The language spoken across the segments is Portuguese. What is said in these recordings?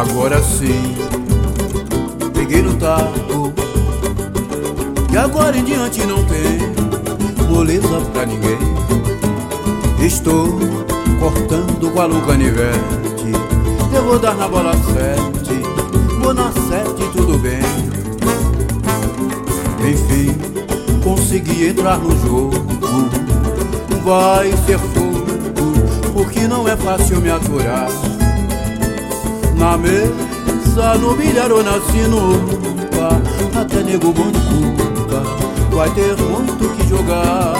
Agora sim, peguei no taco. E agora em diante não tem moleza pra ninguém. Estou cortando com a luca canivete. Eu vou dar na bola sete, vou na sete, tudo bem. Enfim, consegui entrar no jogo. Vai ser fogo, porque não é fácil me aturar. Na mesa, no bilhar ou na sinuca, até nego bom de cuca, vai ter muito que jogar.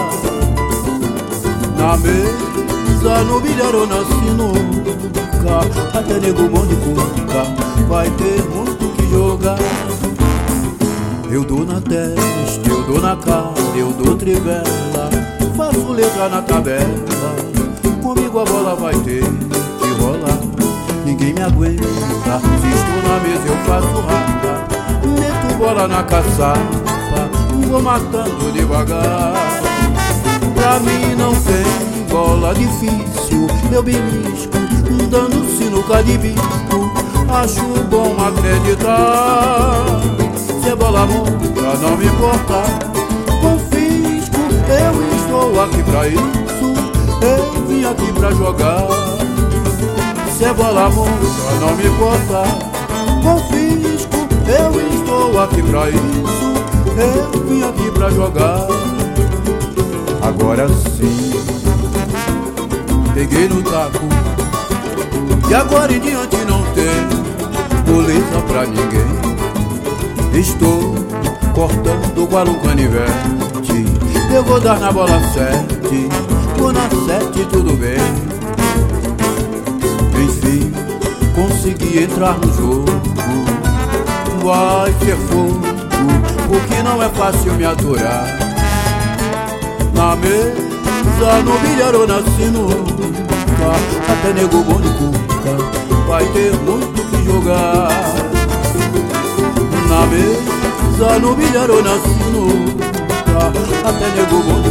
Na mesa, no bilhar ou na sinuca, até nego bom de cuca, vai ter muito que jogar. Eu dou na testa, eu dou na cara, eu dou trivela, faço letra na tabela, comigo a bola vai ter ninguém me aguenta. Estou na mesa eu faço rata, meto bola na caçapa, vou matando devagar. Pra mim não tem bola difícil, eu belisco, dando sinuca de bico. Acho bom acreditar, se é bola monta não me importa. Confisco, eu estou aqui pra isso, eu vim aqui pra jogar se é bola monta, não me importa. Confisco, eu estou aqui pra isso. Eu vim aqui pra jogar. Agora sim, peguei no taco. E agora em diante não tem moleza pra ninguém. Estou cortando com a canivete. Eu vou dar na bola sete, vou na sete, tudo bem. Consegui entrar no jogo. Vai ser fogo, porque não é fácil me aturar. Na mesa, no bilhar ou na sinuca, até nego bom de vai ter muito que jogar. Na mesa, no bilhar ou na sinuca, até nego bom de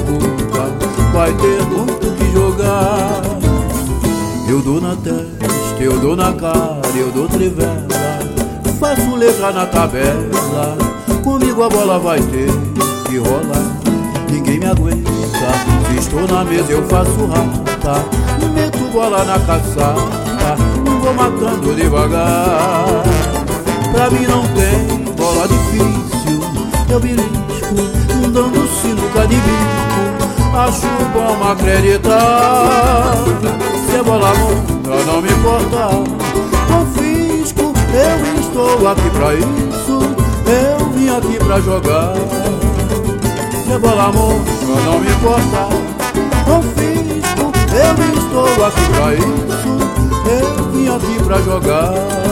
vai ter muito que jogar. Eu dou na testa, eu dou na cara, eu dou trivela. Faço letra na tabela Comigo a bola vai ter que rolar. Ninguém me aguenta Se estou na mesa eu faço rata. Meto bola na caçada Vou matando devagar. Pra mim não tem bola difícil Eu belisco, dando sinuca de bico Acho bom acreditar se é bola monta, não me importa Confisco, eu estou aqui pra isso. Eu vim aqui pra jogar. Se é bola monta, não me importa Confisco, eu estou aqui pra isso. Eu vim aqui pra jogar